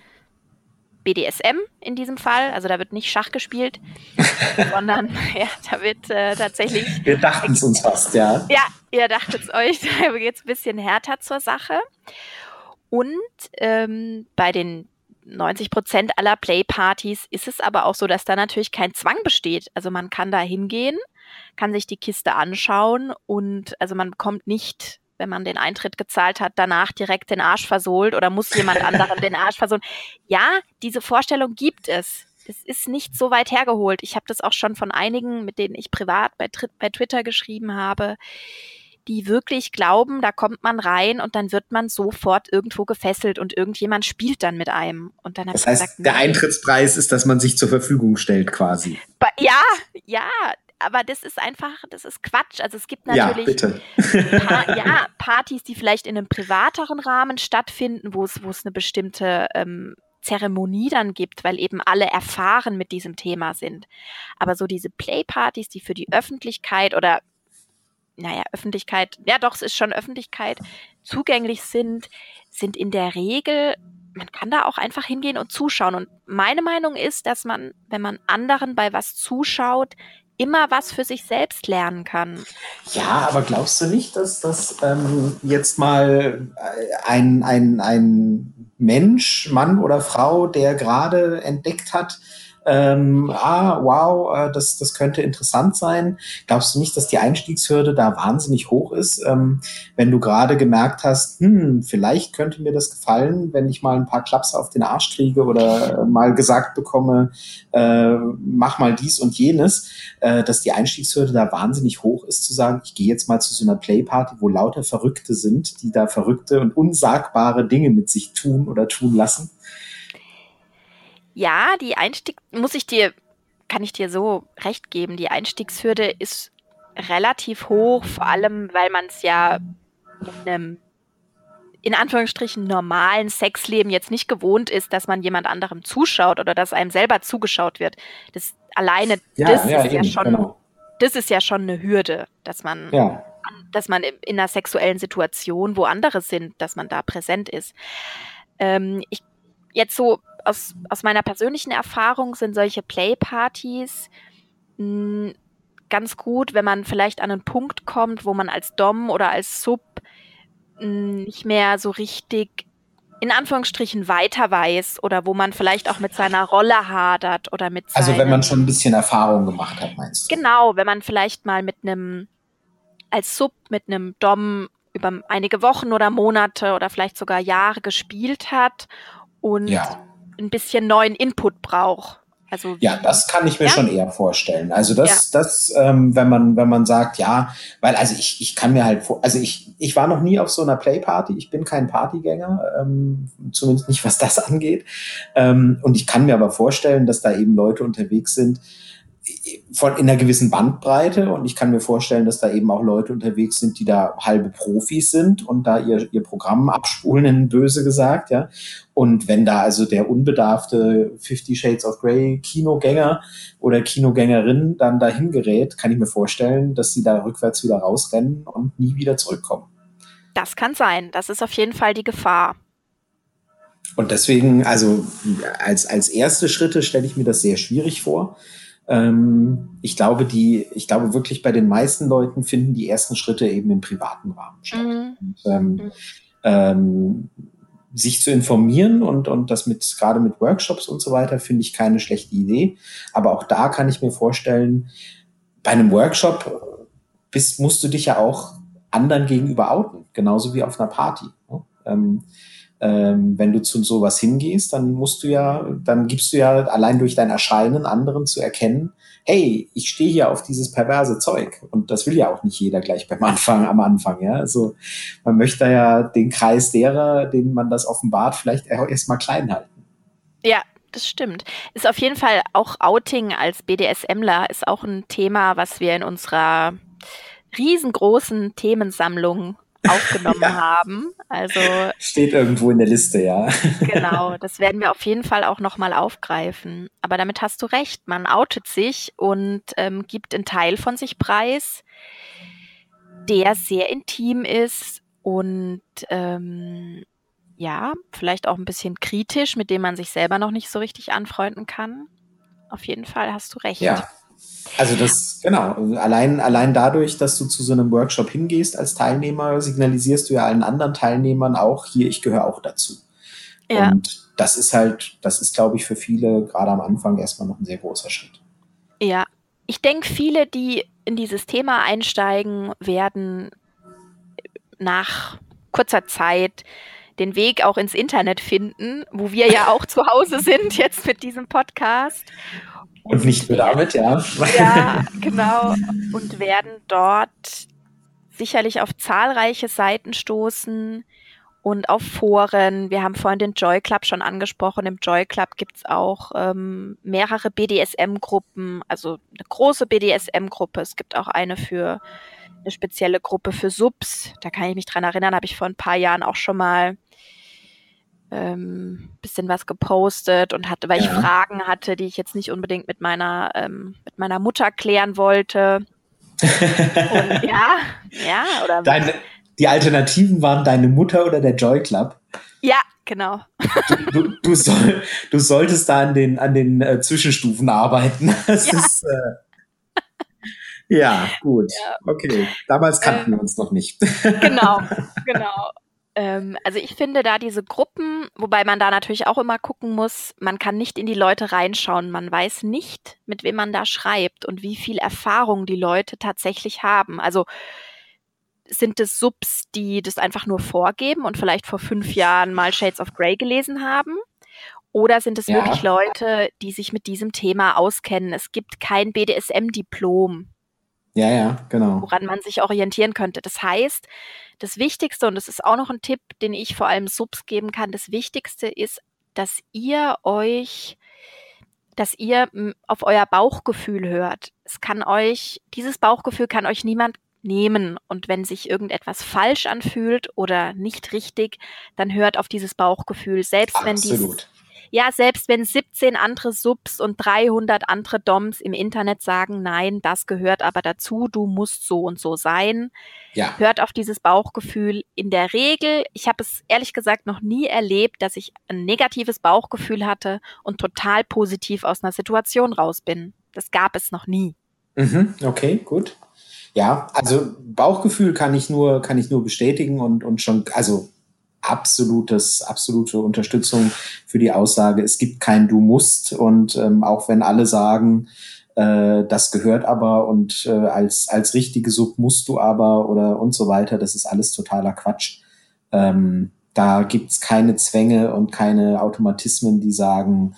BDSM in diesem Fall, also da wird nicht Schach gespielt, sondern ja, da wird äh, tatsächlich. Wir dachten es uns fast, ja. Ja, ihr dachtet es euch, da geht es ein bisschen härter zur Sache. Und ähm, bei den 90 Prozent aller Playpartys ist es aber auch so, dass da natürlich kein Zwang besteht. Also man kann da hingehen kann sich die Kiste anschauen und also man bekommt nicht wenn man den Eintritt gezahlt hat, danach direkt den Arsch versohlt oder muss jemand anderen den Arsch versohlen. Ja, diese Vorstellung gibt es. Es ist nicht so weit hergeholt. Ich habe das auch schon von einigen, mit denen ich privat bei, bei Twitter geschrieben habe, die wirklich glauben, da kommt man rein und dann wird man sofort irgendwo gefesselt und irgendjemand spielt dann mit einem. Und dann das heißt, gesagt, der Eintrittspreis ist, dass man sich zur Verfügung stellt quasi. Ja, ja, aber das ist einfach, das ist Quatsch. Also es gibt natürlich ja, pa ja, Partys, die vielleicht in einem privateren Rahmen stattfinden, wo es, wo es eine bestimmte ähm, Zeremonie dann gibt, weil eben alle erfahren mit diesem Thema sind. Aber so diese Playpartys, die für die Öffentlichkeit oder naja, Öffentlichkeit, ja doch, es ist schon Öffentlichkeit, zugänglich sind, sind in der Regel, man kann da auch einfach hingehen und zuschauen. Und meine Meinung ist, dass man, wenn man anderen bei was zuschaut, immer was für sich selbst lernen kann. Ja, aber glaubst du nicht, dass das ähm, jetzt mal äh, ein, ein, ein Mensch, Mann oder Frau, der gerade entdeckt hat, ähm, ah, wow, äh, das, das könnte interessant sein. Glaubst du nicht, dass die Einstiegshürde da wahnsinnig hoch ist, ähm, wenn du gerade gemerkt hast, hm, vielleicht könnte mir das gefallen, wenn ich mal ein paar Klaps auf den Arsch kriege oder äh, mal gesagt bekomme, äh, mach mal dies und jenes, äh, dass die Einstiegshürde da wahnsinnig hoch ist, zu sagen, ich gehe jetzt mal zu so einer Playparty, wo lauter Verrückte sind, die da verrückte und unsagbare Dinge mit sich tun oder tun lassen? Ja, die Einstieg, muss ich dir, kann ich dir so recht geben, die Einstiegshürde ist relativ hoch, vor allem, weil man es ja in einem in Anführungsstrichen normalen Sexleben jetzt nicht gewohnt ist, dass man jemand anderem zuschaut oder dass einem selber zugeschaut wird. Das alleine, ja, das ja, ist eben, ja schon, genau. das ist ja schon eine Hürde, dass man, ja. dass man in einer sexuellen Situation, wo andere sind, dass man da präsent ist. Ähm, ich jetzt so aus, aus meiner persönlichen Erfahrung sind solche Playpartys hm, ganz gut, wenn man vielleicht an einen Punkt kommt, wo man als Dom oder als Sub mh, hm, nicht mehr so richtig in Anführungsstrichen weiter weiß oder wo man vielleicht auch mit seiner Rolle hadert oder mit Also wenn man schon ein bisschen Erfahrung gemacht hat, meinst du? Genau, wenn man vielleicht mal mit einem als Sub mit einem Dom über einige Wochen oder Monate oder vielleicht sogar Jahre gespielt hat und ja ein bisschen neuen Input braucht. Also ja, das kann ich mir ja? schon eher vorstellen. Also das, ja. das, ähm, wenn man, wenn man sagt, ja, weil also ich, ich kann mir halt vor, also ich, ich war noch nie auf so einer Playparty. Ich bin kein Partygänger, ähm, zumindest nicht was das angeht. Ähm, und ich kann mir aber vorstellen, dass da eben Leute unterwegs sind, von in einer gewissen Bandbreite und ich kann mir vorstellen, dass da eben auch Leute unterwegs sind, die da halbe Profis sind und da ihr, ihr Programm abspulen, böse gesagt, ja. Und wenn da also der unbedarfte Fifty Shades of Grey Kinogänger oder Kinogängerin dann dahin gerät, kann ich mir vorstellen, dass sie da rückwärts wieder rausrennen und nie wieder zurückkommen. Das kann sein. Das ist auf jeden Fall die Gefahr. Und deswegen, also als, als erste Schritte stelle ich mir das sehr schwierig vor. Ähm, ich glaube, die, ich glaube wirklich bei den meisten Leuten finden die ersten Schritte eben im privaten Rahmen statt. Mhm. Und, ähm, mhm. ähm, sich zu informieren und, und das mit, gerade mit Workshops und so weiter, finde ich keine schlechte Idee. Aber auch da kann ich mir vorstellen, bei einem Workshop bist, musst du dich ja auch anderen gegenüber outen, genauso wie auf einer Party. Ne? Ähm, ähm, wenn du zu sowas hingehst, dann musst du ja, dann gibst du ja allein durch dein Erscheinen anderen zu erkennen, hey, ich stehe hier auf dieses perverse Zeug. Und das will ja auch nicht jeder gleich beim Anfang, am Anfang, ja. Also man möchte ja den Kreis derer, denen man das offenbart, vielleicht erstmal klein halten. Ja, das stimmt. Ist auf jeden Fall auch Outing als BDSMler ist auch ein Thema, was wir in unserer riesengroßen Themensammlung aufgenommen ja. haben. Also steht irgendwo in der Liste, ja. genau, das werden wir auf jeden Fall auch nochmal aufgreifen. Aber damit hast du recht, man outet sich und ähm, gibt einen Teil von sich preis, der sehr intim ist und ähm, ja, vielleicht auch ein bisschen kritisch, mit dem man sich selber noch nicht so richtig anfreunden kann. Auf jeden Fall hast du recht. Ja, also das, genau, allein, allein dadurch, dass du zu so einem Workshop hingehst als Teilnehmer, signalisierst du ja allen anderen Teilnehmern auch, hier, ich gehöre auch dazu. Ja. Und das ist halt, das ist, glaube ich, für viele gerade am Anfang erstmal noch ein sehr großer Schritt. Ja, ich denke, viele, die in dieses Thema einsteigen, werden nach kurzer Zeit den Weg auch ins Internet finden, wo wir ja auch zu Hause sind jetzt mit diesem Podcast und nicht nur damit, ja. Ja, genau. Und werden dort sicherlich auf zahlreiche Seiten stoßen und auf Foren. Wir haben vorhin den Joy Club schon angesprochen. Im Joy Club gibt es auch ähm, mehrere BDSM-Gruppen, also eine große BDSM-Gruppe. Es gibt auch eine für eine spezielle Gruppe für Subs. Da kann ich mich dran erinnern, habe ich vor ein paar Jahren auch schon mal ähm, bisschen was gepostet und hatte, weil ja. ich Fragen hatte, die ich jetzt nicht unbedingt mit meiner, ähm, mit meiner Mutter klären wollte. und ja, ja, oder. Deine, die Alternativen waren deine Mutter oder der Joy Club. Ja, genau. Du, du, du, soll, du solltest da an den, an den äh, Zwischenstufen arbeiten. Das ja. ist. Äh, ja, gut. Ja. Okay. Damals kannten ähm, wir uns noch nicht. Genau, genau. Ähm, also ich finde da diese Gruppen, wobei man da natürlich auch immer gucken muss, man kann nicht in die Leute reinschauen. Man weiß nicht, mit wem man da schreibt und wie viel Erfahrung die Leute tatsächlich haben. Also sind es Subs, die das einfach nur vorgeben und vielleicht vor fünf Jahren mal Shades of Grey gelesen haben? Oder sind es ja. wirklich Leute, die sich mit diesem Thema auskennen? Es gibt kein BDSM-Diplom. Ja, ja, genau. Woran man sich orientieren könnte. Das heißt, das Wichtigste, und das ist auch noch ein Tipp, den ich vor allem Subs geben kann, das Wichtigste ist, dass ihr euch, dass ihr auf euer Bauchgefühl hört. Es kann euch, dieses Bauchgefühl kann euch niemand nehmen. Und wenn sich irgendetwas falsch anfühlt oder nicht richtig, dann hört auf dieses Bauchgefühl. Selbst Absolut. wenn dieses ja, selbst wenn 17 andere Subs und 300 andere Doms im Internet sagen, nein, das gehört aber dazu, du musst so und so sein, ja. hört auf dieses Bauchgefühl. In der Regel, ich habe es ehrlich gesagt noch nie erlebt, dass ich ein negatives Bauchgefühl hatte und total positiv aus einer Situation raus bin. Das gab es noch nie. Mhm, okay, gut. Ja, also Bauchgefühl kann ich nur, kann ich nur bestätigen und, und schon, also absolutes, absolute Unterstützung für die Aussage, es gibt kein Du musst. Und ähm, auch wenn alle sagen, äh, das gehört aber und äh, als, als richtige Sub musst du aber oder und so weiter, das ist alles totaler Quatsch. Ähm, da gibt's keine Zwänge und keine Automatismen, die sagen,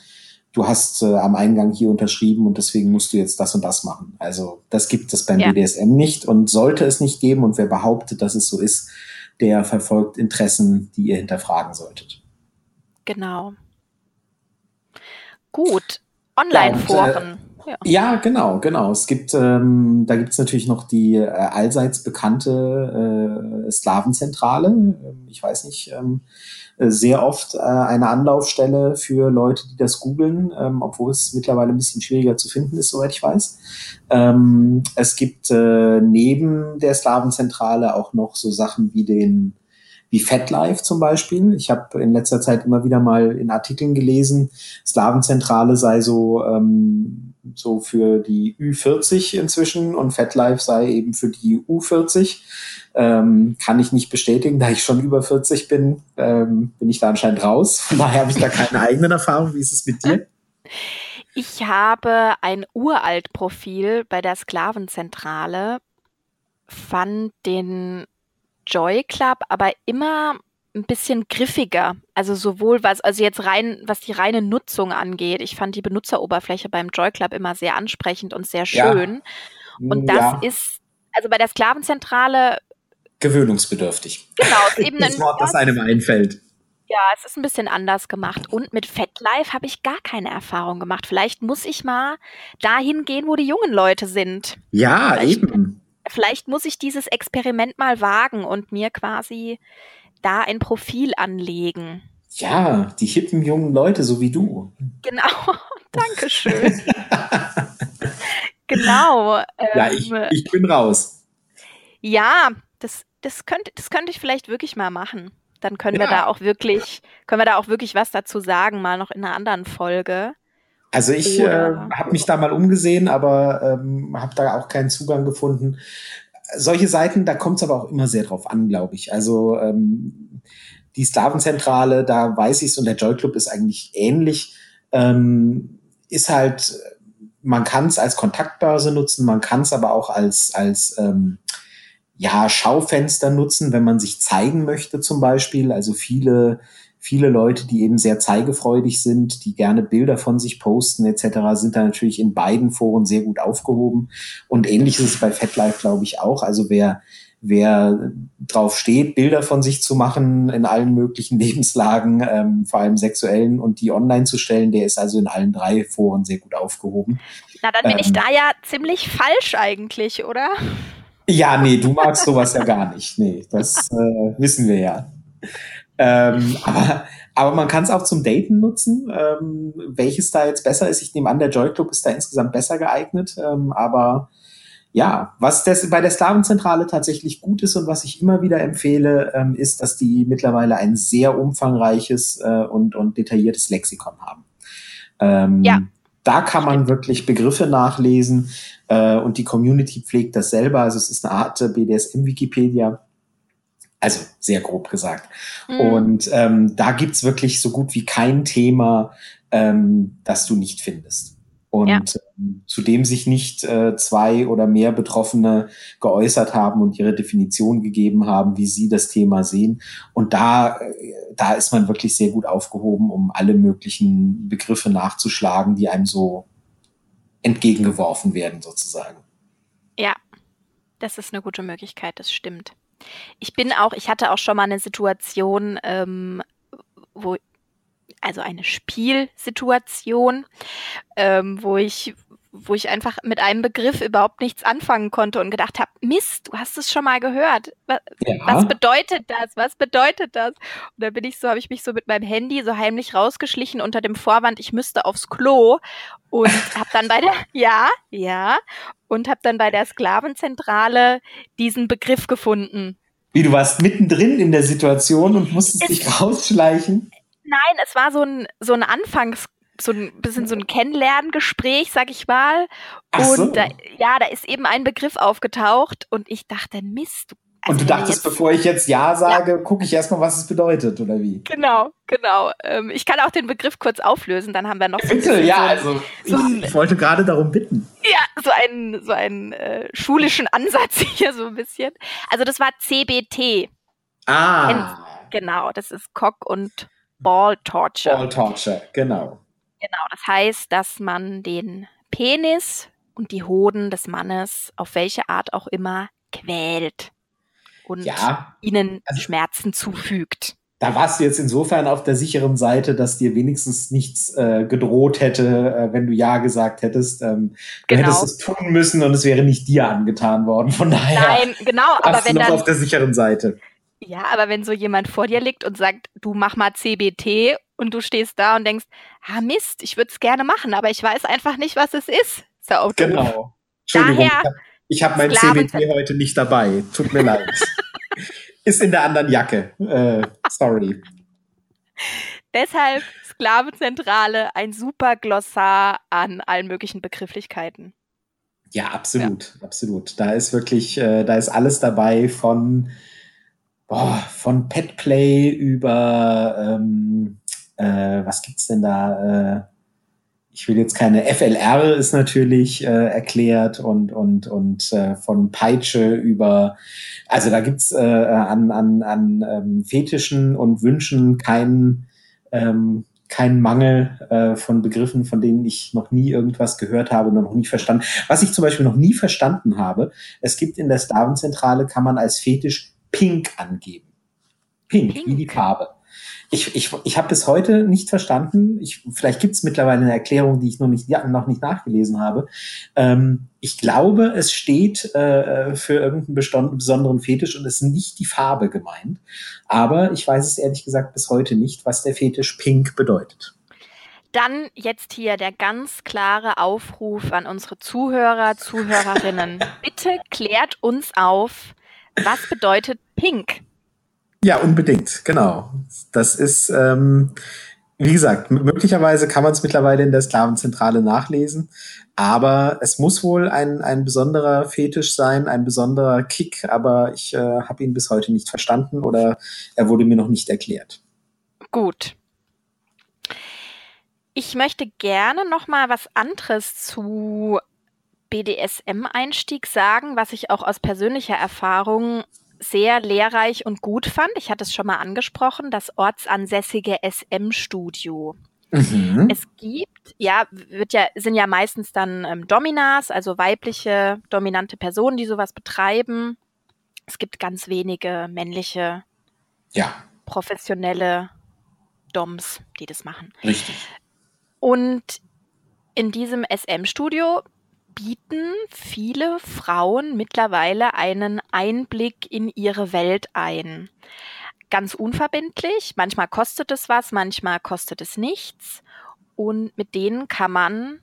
du hast äh, am Eingang hier unterschrieben und deswegen musst du jetzt das und das machen. Also das gibt es beim ja. BDSM nicht und sollte es nicht geben. Und wer behauptet, dass es so ist, der verfolgt Interessen, die ihr hinterfragen solltet. Genau. Gut. Online-Foren. Ja, äh, ja, genau, genau. Es gibt, ähm, da gibt es natürlich noch die äh, allseits bekannte äh, Slavenzentrale. Ähm, ich weiß nicht, ähm, äh, sehr oft äh, eine Anlaufstelle für Leute, die das googeln, ähm, obwohl es mittlerweile ein bisschen schwieriger zu finden ist, soweit ich weiß. Ähm, es gibt äh, neben der Slavenzentrale auch noch so Sachen wie den wie FatLife zum Beispiel. Ich habe in letzter Zeit immer wieder mal in Artikeln gelesen, Slavenzentrale sei so ähm, so für die Ü40 inzwischen und FetLife sei eben für die U40. Ähm, kann ich nicht bestätigen, da ich schon über 40 bin, ähm, bin ich da anscheinend raus. Von daher habe ich da keine eigenen Erfahrungen. Wie ist es mit dir? Ich habe ein uralt Profil bei der Sklavenzentrale, fand den Joy Club aber immer ein bisschen griffiger. Also sowohl was, also jetzt rein, was die reine Nutzung angeht. Ich fand die Benutzeroberfläche beim Joy Club immer sehr ansprechend und sehr schön. Ja. Und das ja. ist, also bei der Sklavenzentrale. Gewöhnungsbedürftig. Genau, ist eben das Wort, das einem einfällt. Ja, es ist ein bisschen anders gemacht. Und mit FetLife habe ich gar keine Erfahrung gemacht. Vielleicht muss ich mal dahin gehen, wo die jungen Leute sind. Ja, vielleicht, eben. Vielleicht muss ich dieses Experiment mal wagen und mir quasi da ein Profil anlegen. Ja, die hippen jungen Leute, so wie du. Genau, Dankeschön. genau. Ähm, ja, ich, ich bin raus. Ja, das, das, könnte, das könnte ich vielleicht wirklich mal machen. Dann können ja. wir da auch wirklich, können wir da auch wirklich was dazu sagen, mal noch in einer anderen Folge. Also ich äh, habe mich da mal umgesehen, aber ähm, habe da auch keinen Zugang gefunden solche Seiten, da kommt es aber auch immer sehr drauf an, glaube ich. Also ähm, die Sklavenzentrale, da weiß ich es und der Joy Club ist eigentlich ähnlich. Ähm, ist halt, man kann es als Kontaktbörse nutzen, man kann es aber auch als, als ähm, ja, Schaufenster nutzen, wenn man sich zeigen möchte zum Beispiel. Also viele viele Leute, die eben sehr zeigefreudig sind, die gerne Bilder von sich posten etc., sind da natürlich in beiden Foren sehr gut aufgehoben. Und ähnlich ist es bei FatLife, glaube ich, auch. Also wer wer drauf steht, Bilder von sich zu machen in allen möglichen Lebenslagen, ähm, vor allem sexuellen und die online zu stellen, der ist also in allen drei Foren sehr gut aufgehoben. Na, dann bin ähm, ich da ja ziemlich falsch eigentlich, oder? Ja, nee, du magst sowas ja gar nicht. Nee, das äh, wissen wir ja. Ähm, aber, aber man kann es auch zum Daten nutzen. Ähm, welches da jetzt besser ist, ich nehme an, der Joy Club ist da insgesamt besser geeignet. Ähm, aber ja, was das bei der Sklavenzentrale tatsächlich gut ist und was ich immer wieder empfehle, ähm, ist, dass die mittlerweile ein sehr umfangreiches äh, und, und detailliertes Lexikon haben. Ähm, ja. Da kann man wirklich Begriffe nachlesen äh, und die Community pflegt das selber. Also es ist eine Art BDSM-Wikipedia also sehr grob gesagt. Mhm. Und ähm, da gibt's wirklich so gut wie kein Thema, ähm, das du nicht findest. Und ja. ähm, zu dem sich nicht äh, zwei oder mehr Betroffene geäußert haben und ihre Definition gegeben haben, wie sie das Thema sehen. Und da, äh, da ist man wirklich sehr gut aufgehoben, um alle möglichen Begriffe nachzuschlagen, die einem so entgegengeworfen werden, sozusagen. Ja, das ist eine gute Möglichkeit, das stimmt. Ich bin auch, ich hatte auch schon mal eine Situation, ähm, wo, also eine Spielsituation, ähm, wo ich, wo ich einfach mit einem Begriff überhaupt nichts anfangen konnte und gedacht habe, Mist, du hast es schon mal gehört. Was, ja. was bedeutet das? Was bedeutet das? Und da bin ich so, habe ich mich so mit meinem Handy so heimlich rausgeschlichen unter dem Vorwand, ich müsste aufs Klo und habe dann bei der, ja, ja, und habe dann bei der Sklavenzentrale diesen Begriff gefunden. Wie du warst mittendrin in der Situation und musstest es, dich rausschleichen? Nein, es war so ein, so ein Anfangs, so ein bisschen so ein Kennenlerngespräch, sag ich mal. Ach und so. da, ja, da ist eben ein Begriff aufgetaucht und ich dachte, Mist, also und du dachtest, bevor ich jetzt Ja sage, ja. gucke ich erstmal, was es bedeutet, oder wie? Genau, genau. Ähm, ich kann auch den Begriff kurz auflösen, dann haben wir noch. Bitte, ja, so also so ich, ich, wollte gerade darum bitten. Ja, so einen, so einen äh, schulischen Ansatz hier so ein bisschen. Also das war CBT. Ah. Genau, das ist Cock und Ball Torture. Ball Torture, genau. Genau, das heißt, dass man den Penis und die Hoden des Mannes auf welche Art auch immer quält und ja, ihnen also, Schmerzen zufügt. Da warst du jetzt insofern auf der sicheren Seite, dass dir wenigstens nichts äh, gedroht hätte, äh, wenn du Ja gesagt hättest. Ähm, du genau. hättest es tun müssen und es wäre nicht dir angetan worden. Von daher Nein, genau, aber wenn du noch dann, auf der sicheren Seite. Ja, aber wenn so jemand vor dir liegt und sagt, du mach mal CBT und du stehst da und denkst, ah Mist, ich würde es gerne machen, aber ich weiß einfach nicht, was es ist. ist ja genau. Entschuldigung, Daher, ich habe mein CBT heute nicht dabei. Tut mir leid. Ist in der anderen Jacke. Äh, sorry. Deshalb Sklavenzentrale, ein super Glossar an allen möglichen Begrifflichkeiten. Ja, absolut, ja. absolut. Da ist wirklich, äh, da ist alles dabei von, boah, von Petplay über, ähm, äh, was gibt's denn da? Äh, ich will jetzt keine FLR ist natürlich äh, erklärt und und und äh, von Peitsche über also da gibt's äh, an an an ähm, Fetischen und Wünschen keinen ähm, keinen Mangel äh, von Begriffen, von denen ich noch nie irgendwas gehört habe und noch nie verstanden. Was ich zum Beispiel noch nie verstanden habe, es gibt in der Slavenzentrale, kann man als Fetisch Pink angeben. Pink, Pink. wie die Farbe. Ich, ich, ich habe bis heute nicht verstanden, ich, vielleicht gibt es mittlerweile eine Erklärung, die ich noch nicht, ja, noch nicht nachgelesen habe. Ähm, ich glaube, es steht äh, für irgendeinen besonderen Fetisch und es ist nicht die Farbe gemeint. Aber ich weiß es ehrlich gesagt bis heute nicht, was der Fetisch Pink bedeutet. Dann jetzt hier der ganz klare Aufruf an unsere Zuhörer, Zuhörerinnen. Bitte klärt uns auf, was bedeutet Pink? Ja, unbedingt, genau. Das ist, ähm, wie gesagt, möglicherweise kann man es mittlerweile in der Sklavenzentrale nachlesen, aber es muss wohl ein, ein besonderer Fetisch sein, ein besonderer Kick, aber ich äh, habe ihn bis heute nicht verstanden oder er wurde mir noch nicht erklärt. Gut. Ich möchte gerne noch mal was anderes zu BDSM-Einstieg sagen, was ich auch aus persönlicher Erfahrung sehr lehrreich und gut fand. Ich hatte es schon mal angesprochen, das ortsansässige SM-Studio. Mhm. Es gibt, ja, wird ja, sind ja meistens dann ähm, Dominas, also weibliche, dominante Personen, die sowas betreiben. Es gibt ganz wenige männliche, ja. professionelle Doms, die das machen. Richtig. Und in diesem SM-Studio bieten viele Frauen mittlerweile einen Einblick in ihre Welt ein. Ganz unverbindlich, manchmal kostet es was, manchmal kostet es nichts. Und mit denen kann man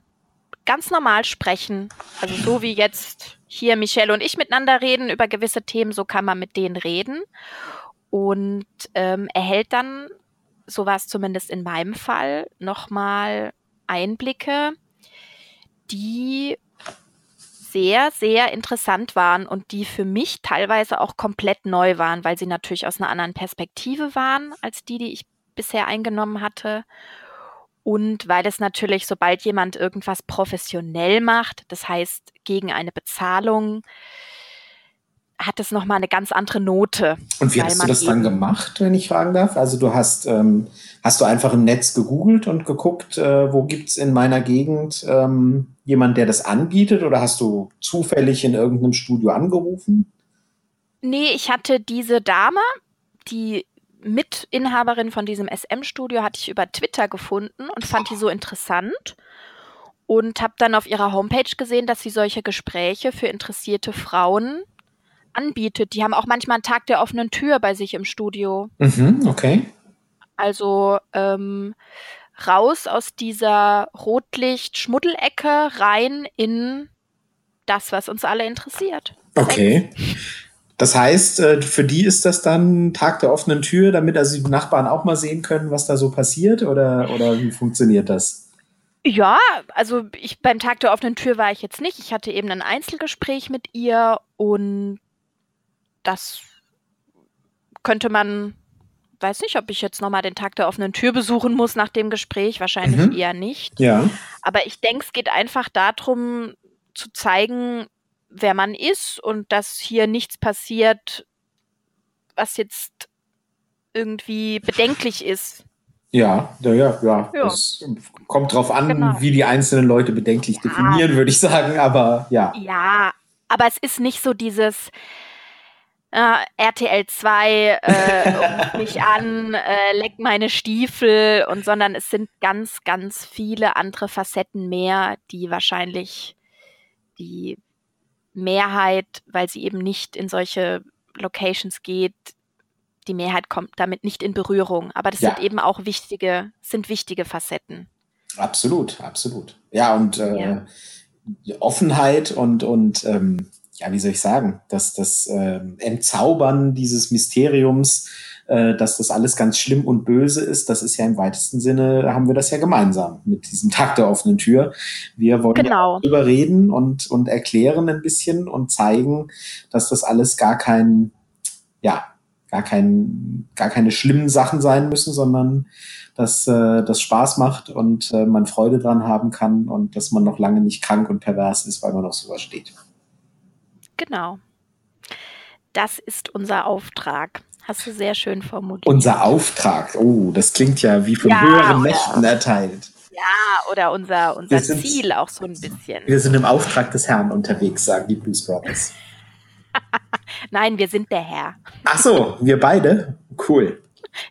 ganz normal sprechen. Also so wie jetzt hier Michelle und ich miteinander reden über gewisse Themen, so kann man mit denen reden. Und ähm, erhält dann, so war es zumindest in meinem Fall, nochmal Einblicke, die sehr, sehr interessant waren und die für mich teilweise auch komplett neu waren, weil sie natürlich aus einer anderen Perspektive waren als die, die ich bisher eingenommen hatte. Und weil es natürlich, sobald jemand irgendwas professionell macht, das heißt gegen eine Bezahlung, hat es nochmal eine ganz andere Note. Und wie hast du das dann gemacht, wenn ich fragen darf? Also du hast, ähm, hast du einfach im Netz gegoogelt und geguckt, äh, wo es in meiner Gegend ähm, jemand, der das anbietet oder hast du zufällig in irgendeinem Studio angerufen? Nee, ich hatte diese Dame, die Mitinhaberin von diesem SM-Studio, hatte ich über Twitter gefunden und fand die so interessant und habe dann auf ihrer Homepage gesehen, dass sie solche Gespräche für interessierte Frauen anbietet. Die haben auch manchmal einen Tag der offenen Tür bei sich im Studio. Mhm, okay. Also ähm, raus aus dieser Rotlicht-Schmuddelecke rein in das, was uns alle interessiert. Okay. Das heißt, äh, für die ist das dann Tag der offenen Tür, damit also die Nachbarn auch mal sehen können, was da so passiert oder, oder wie funktioniert das? Ja, also ich beim Tag der offenen Tür war ich jetzt nicht. Ich hatte eben ein Einzelgespräch mit ihr und das könnte man, weiß nicht, ob ich jetzt nochmal den Tag der offenen Tür besuchen muss nach dem Gespräch, wahrscheinlich mhm. eher nicht. Ja. Aber ich denke, es geht einfach darum, zu zeigen, wer man ist und dass hier nichts passiert, was jetzt irgendwie bedenklich ist. Ja, ja, ja, ja. ja. Es kommt drauf an, genau. wie die einzelnen Leute bedenklich ja. definieren, würde ich sagen, aber ja. Ja, aber es ist nicht so dieses, äh, RTL 2 äh, mich an, äh, leck meine Stiefel und sondern es sind ganz, ganz viele andere Facetten mehr, die wahrscheinlich die Mehrheit, weil sie eben nicht in solche Locations geht, die Mehrheit kommt damit nicht in Berührung. Aber das ja. sind eben auch wichtige, sind wichtige Facetten. Absolut, absolut. Ja, und äh, ja. Offenheit und, und ähm, ja, wie soll ich sagen, dass das äh, Entzaubern dieses Mysteriums äh, dass das alles ganz schlimm und böse ist. Das ist ja im weitesten Sinne, haben wir das ja gemeinsam mit diesem Tag der offenen Tür. Wir wollen genau. darüber reden und, und erklären ein bisschen und zeigen, dass das alles gar kein, ja, gar kein, gar keine schlimmen Sachen sein müssen, sondern dass äh, das Spaß macht und äh, man Freude dran haben kann und dass man noch lange nicht krank und pervers ist, weil man auf sowas steht. Genau. Das ist unser Auftrag. Hast du sehr schön formuliert. Unser Auftrag. Oh, das klingt ja wie von ja, höheren Mächten erteilt. Ja, oder unser, unser sind, Ziel auch so ein bisschen. Wir sind im Auftrag des Herrn unterwegs, sagen die Blues Brothers. Nein, wir sind der Herr. Ach so, wir beide? Cool.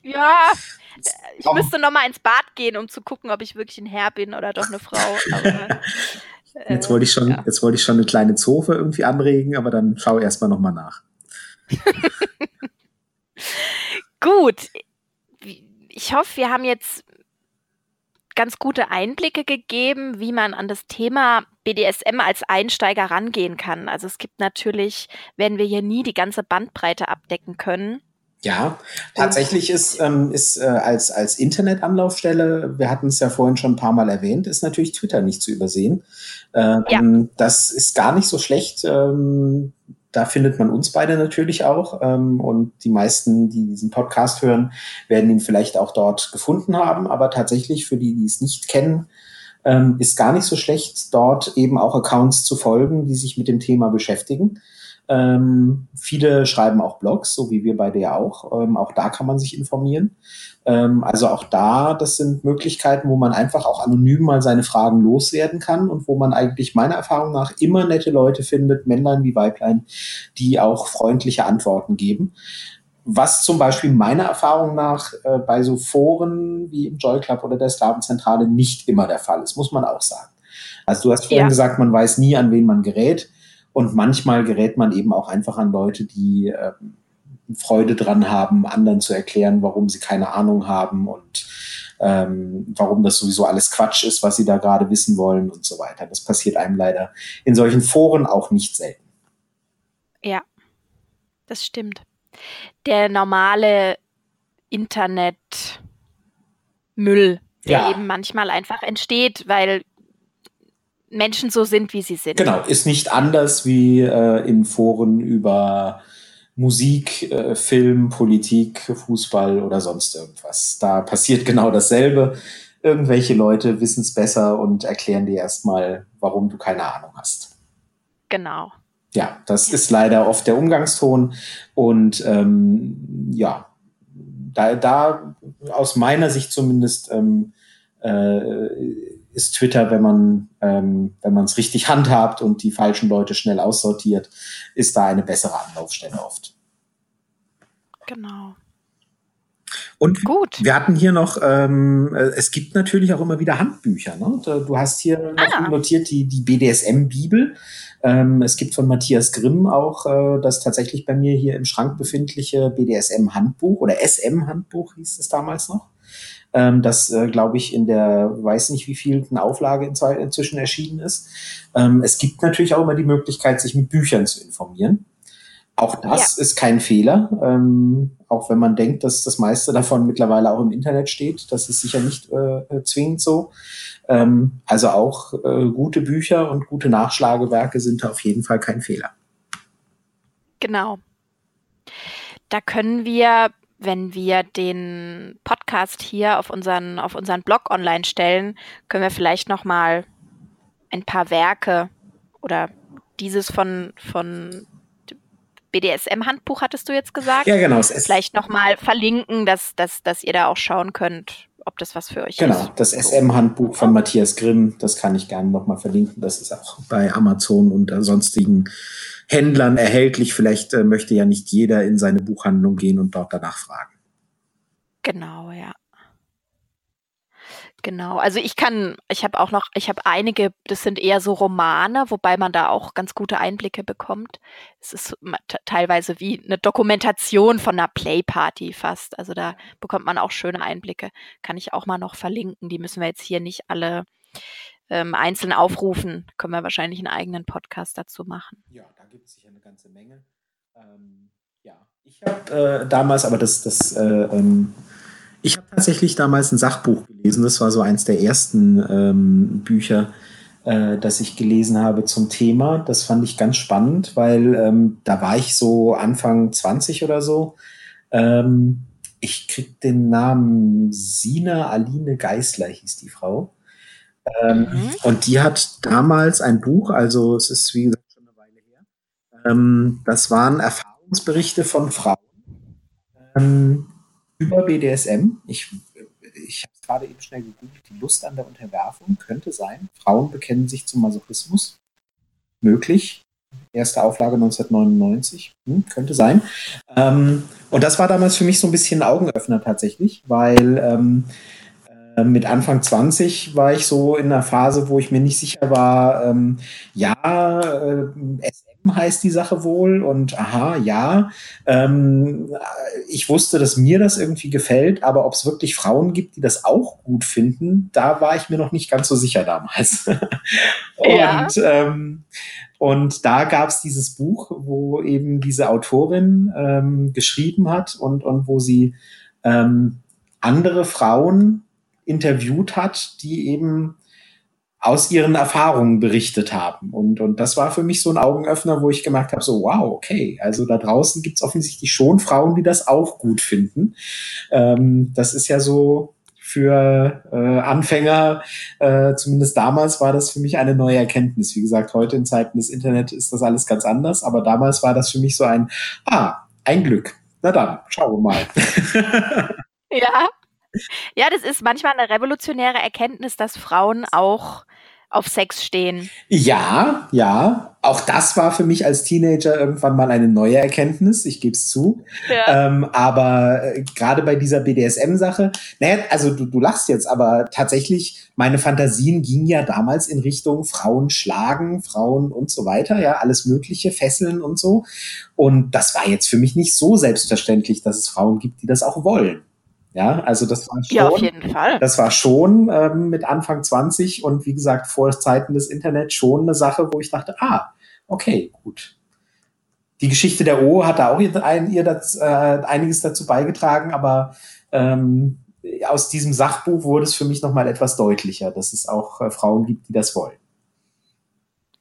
Ja, ich müsste noch mal ins Bad gehen, um zu gucken, ob ich wirklich ein Herr bin oder doch eine Frau. Jetzt wollte ich schon, ja. jetzt wollte ich schon eine kleine Zofe irgendwie anregen, aber dann schau erstmal noch mal nach. Gut. Ich hoffe, wir haben jetzt ganz gute Einblicke gegeben, wie man an das Thema BDSM als Einsteiger rangehen kann. Also es gibt natürlich, werden wir hier nie die ganze Bandbreite abdecken können. Ja, tatsächlich ist, ähm, ist äh, als, als Internetanlaufstelle, wir hatten es ja vorhin schon ein paar Mal erwähnt, ist natürlich Twitter nicht zu übersehen. Ähm, ja. Das ist gar nicht so schlecht. Ähm, da findet man uns beide natürlich auch. Ähm, und die meisten, die diesen Podcast hören, werden ihn vielleicht auch dort gefunden haben. Aber tatsächlich für die, die es nicht kennen, ähm, ist gar nicht so schlecht, dort eben auch Accounts zu folgen, die sich mit dem Thema beschäftigen. Ähm, viele schreiben auch Blogs, so wie wir beide ja auch. Ähm, auch da kann man sich informieren. Ähm, also auch da, das sind Möglichkeiten, wo man einfach auch anonym mal seine Fragen loswerden kann und wo man eigentlich meiner Erfahrung nach immer nette Leute findet, Männlein wie Weiblein, die auch freundliche Antworten geben. Was zum Beispiel meiner Erfahrung nach äh, bei so Foren wie im Joy Club oder der Slavenzentrale nicht immer der Fall ist, muss man auch sagen. Also du hast vorhin ja. gesagt, man weiß nie, an wen man gerät. Und manchmal gerät man eben auch einfach an Leute, die äh, Freude dran haben, anderen zu erklären, warum sie keine Ahnung haben und ähm, warum das sowieso alles Quatsch ist, was sie da gerade wissen wollen und so weiter. Das passiert einem leider in solchen Foren auch nicht selten. Ja, das stimmt. Der normale Internetmüll, der ja. eben manchmal einfach entsteht, weil Menschen so sind, wie sie sind. Genau, ist nicht anders wie äh, in Foren über Musik, äh, Film, Politik, Fußball oder sonst irgendwas. Da passiert genau dasselbe. Irgendwelche Leute wissen es besser und erklären dir erstmal, warum du keine Ahnung hast. Genau. Ja, das ist leider oft der Umgangston. Und ähm, ja, da, da aus meiner Sicht zumindest ähm, äh, ist Twitter, wenn man ähm, wenn man es richtig handhabt und die falschen Leute schnell aussortiert, ist da eine bessere Anlaufstelle oft. Genau. Und Gut. wir hatten hier noch, ähm, äh, es gibt natürlich auch immer wieder Handbücher. Ne? Du hast hier ah. notiert die, die BDSM-Bibel. Ähm, es gibt von Matthias Grimm auch äh, das tatsächlich bei mir hier im Schrank befindliche BDSM-Handbuch oder SM-Handbuch hieß es damals noch ähm, das, äh, glaube ich, in der, weiß nicht wie vielten Auflage in, inzwischen erschienen ist. Ähm, es gibt natürlich auch immer die Möglichkeit, sich mit Büchern zu informieren. Auch das ja. ist kein Fehler, ähm, auch wenn man denkt, dass das meiste davon mittlerweile auch im Internet steht. Das ist sicher nicht äh, zwingend so. Ähm, also auch äh, gute Bücher und gute Nachschlagewerke sind auf jeden Fall kein Fehler. Genau. Da können wir wenn wir den Podcast hier auf unseren, auf unseren Blog online stellen, können wir vielleicht noch mal ein paar Werke oder dieses von, von BDSM-Handbuch hattest du jetzt gesagt? Ja, genau. Vielleicht noch mal verlinken, dass, dass, dass ihr da auch schauen könnt, ob das was für euch genau, ist. Genau, das SM-Handbuch von Matthias Grimm, das kann ich gerne noch mal verlinken. Das ist auch bei Amazon und sonstigen Händlern erhältlich. Vielleicht äh, möchte ja nicht jeder in seine Buchhandlung gehen und dort danach fragen. Genau, ja. Genau, also ich kann, ich habe auch noch, ich habe einige, das sind eher so Romane, wobei man da auch ganz gute Einblicke bekommt. Es ist teilweise wie eine Dokumentation von einer Playparty fast. Also da bekommt man auch schöne Einblicke. Kann ich auch mal noch verlinken. Die müssen wir jetzt hier nicht alle ähm, einzeln aufrufen. Können wir wahrscheinlich einen eigenen Podcast dazu machen. Ja, da gibt es sicher eine ganze Menge. Ähm, Ja, ich habe äh, damals, aber das, das äh, ähm, ich habe tatsächlich damals ein Sachbuch gelesen. Das war so eins der ersten ähm, Bücher, äh, das ich gelesen habe zum Thema. Das fand ich ganz spannend, weil ähm, da war ich so Anfang 20 oder so. Ähm, ich krieg den Namen Sina Aline Geisler hieß die Frau. Ähm, mhm. Und die hat damals ein Buch, also es ist wie gesagt schon eine Weile her. Ähm, das waren Erfahrungsberichte von Frauen ähm, über BDSM. Ich, ich habe es gerade eben schnell gegoogelt. Die Lust an der Unterwerfung könnte sein. Frauen bekennen sich zum Masochismus. Möglich. Erste Auflage 1999. Hm, könnte sein. Ähm, und das war damals für mich so ein bisschen ein Augenöffner tatsächlich, weil ähm, äh, mit Anfang 20 war ich so in einer Phase, wo ich mir nicht sicher war, ähm, ja, äh, SM heißt die Sache wohl und aha, ja. Ähm, ich wusste, dass mir das irgendwie gefällt, aber ob es wirklich Frauen gibt, die das auch gut finden, da war ich mir noch nicht ganz so sicher damals. und ja. ähm, und da gab es dieses Buch, wo eben diese Autorin ähm, geschrieben hat und, und wo sie ähm, andere Frauen interviewt hat, die eben aus ihren Erfahrungen berichtet haben. Und, und das war für mich so ein Augenöffner, wo ich gemerkt habe, so wow, okay, also da draußen gibt es offensichtlich schon Frauen, die das auch gut finden. Ähm, das ist ja so für äh, Anfänger, äh, zumindest damals war das für mich eine neue Erkenntnis. Wie gesagt, heute in Zeiten des Internet ist das alles ganz anders, aber damals war das für mich so ein, ah, ein Glück. Na dann, schauen wir mal. ja, ja, das ist manchmal eine revolutionäre Erkenntnis, dass Frauen auch auf Sex stehen. Ja, ja. Auch das war für mich als Teenager irgendwann mal eine neue Erkenntnis, ich gebe es zu. Ja. Ähm, aber äh, gerade bei dieser BDSM-Sache, naja, also du, du lachst jetzt, aber tatsächlich, meine Fantasien gingen ja damals in Richtung Frauen schlagen, Frauen und so weiter, ja, alles Mögliche, Fesseln und so. Und das war jetzt für mich nicht so selbstverständlich, dass es Frauen gibt, die das auch wollen. Ja, also das war schon, ja, auf jeden Fall. Das war schon ähm, mit Anfang 20 und wie gesagt vor Zeiten des Internets schon eine Sache, wo ich dachte, ah, okay, gut. Die Geschichte der O hat da auch ihr, ihr das, äh, einiges dazu beigetragen, aber ähm, aus diesem Sachbuch wurde es für mich nochmal etwas deutlicher, dass es auch äh, Frauen gibt, die das wollen.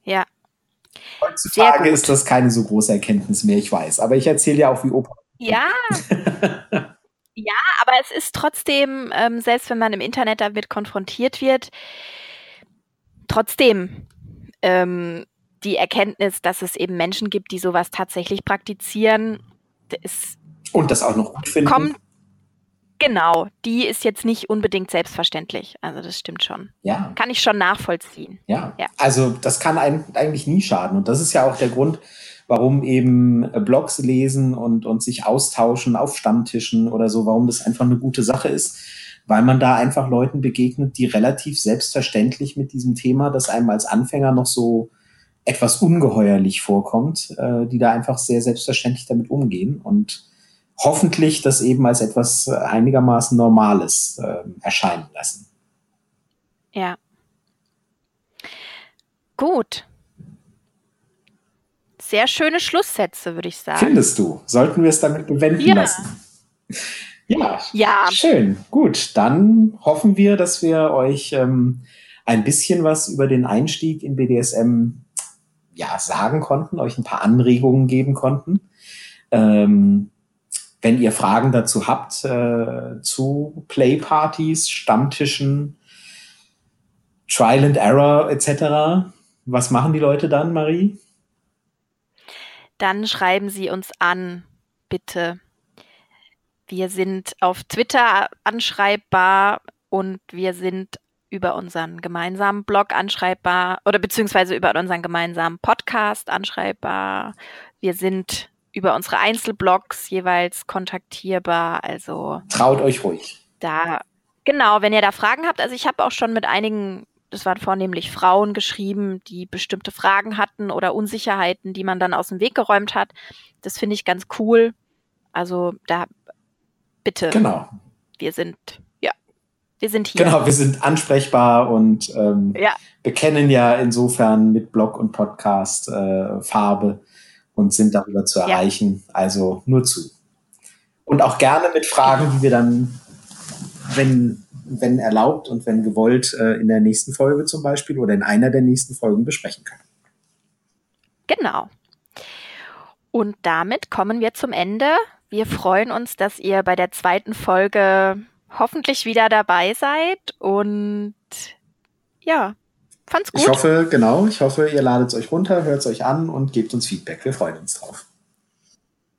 Ja. Heutzutage ist das keine so große Erkenntnis mehr, ich weiß. Aber ich erzähle ja auch, wie Opa. Ja. Ja, aber es ist trotzdem, ähm, selbst wenn man im Internet damit konfrontiert wird, trotzdem ähm, die Erkenntnis, dass es eben Menschen gibt, die sowas tatsächlich praktizieren, ist. Und das auch noch gut finden. Kommt, genau, die ist jetzt nicht unbedingt selbstverständlich. Also das stimmt schon. Ja. Kann ich schon nachvollziehen. Ja. ja. Also das kann eigentlich nie schaden. Und das ist ja auch der Grund, warum eben äh, Blogs lesen und, und sich austauschen auf Stammtischen oder so, warum das einfach eine gute Sache ist, weil man da einfach Leuten begegnet, die relativ selbstverständlich mit diesem Thema, das einem als Anfänger noch so etwas ungeheuerlich vorkommt, äh, die da einfach sehr selbstverständlich damit umgehen und hoffentlich das eben als etwas einigermaßen Normales äh, erscheinen lassen. Ja. Gut. Sehr schöne Schlusssätze, würde ich sagen. Findest du? Sollten wir es damit bewenden ja. lassen? Ja, ja, schön. Gut, dann hoffen wir, dass wir euch ähm, ein bisschen was über den Einstieg in BDSM ja, sagen konnten, euch ein paar Anregungen geben konnten. Ähm, wenn ihr Fragen dazu habt, äh, zu Playpartys, Stammtischen, Trial and Error etc., was machen die Leute dann, Marie? Dann schreiben Sie uns an, bitte. Wir sind auf Twitter anschreibbar und wir sind über unseren gemeinsamen Blog anschreibbar oder beziehungsweise über unseren gemeinsamen Podcast anschreibbar. Wir sind über unsere Einzelblogs jeweils kontaktierbar. Also traut euch ruhig. Da genau, wenn ihr da Fragen habt. Also ich habe auch schon mit einigen das waren vornehmlich Frauen geschrieben, die bestimmte Fragen hatten oder Unsicherheiten, die man dann aus dem Weg geräumt hat. Das finde ich ganz cool. Also da bitte. Genau. Wir sind, ja, wir sind hier. Genau, wir sind ansprechbar und ähm, ja. bekennen ja insofern mit Blog und Podcast äh, Farbe. und sind darüber zu erreichen. Ja. Also nur zu. Und auch gerne mit Fragen, die wir dann, wenn, wenn erlaubt und wenn gewollt, äh, in der nächsten Folge zum Beispiel oder in einer der nächsten Folgen besprechen können. Genau. Und damit kommen wir zum Ende. Wir freuen uns, dass ihr bei der zweiten Folge hoffentlich wieder dabei seid und ja, fand's gut. Ich hoffe, genau, ich hoffe, ihr ladet es euch runter, hört es euch an und gebt uns Feedback. Wir freuen uns drauf.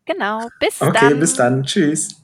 Genau, bis okay, dann. Okay, bis dann. Tschüss.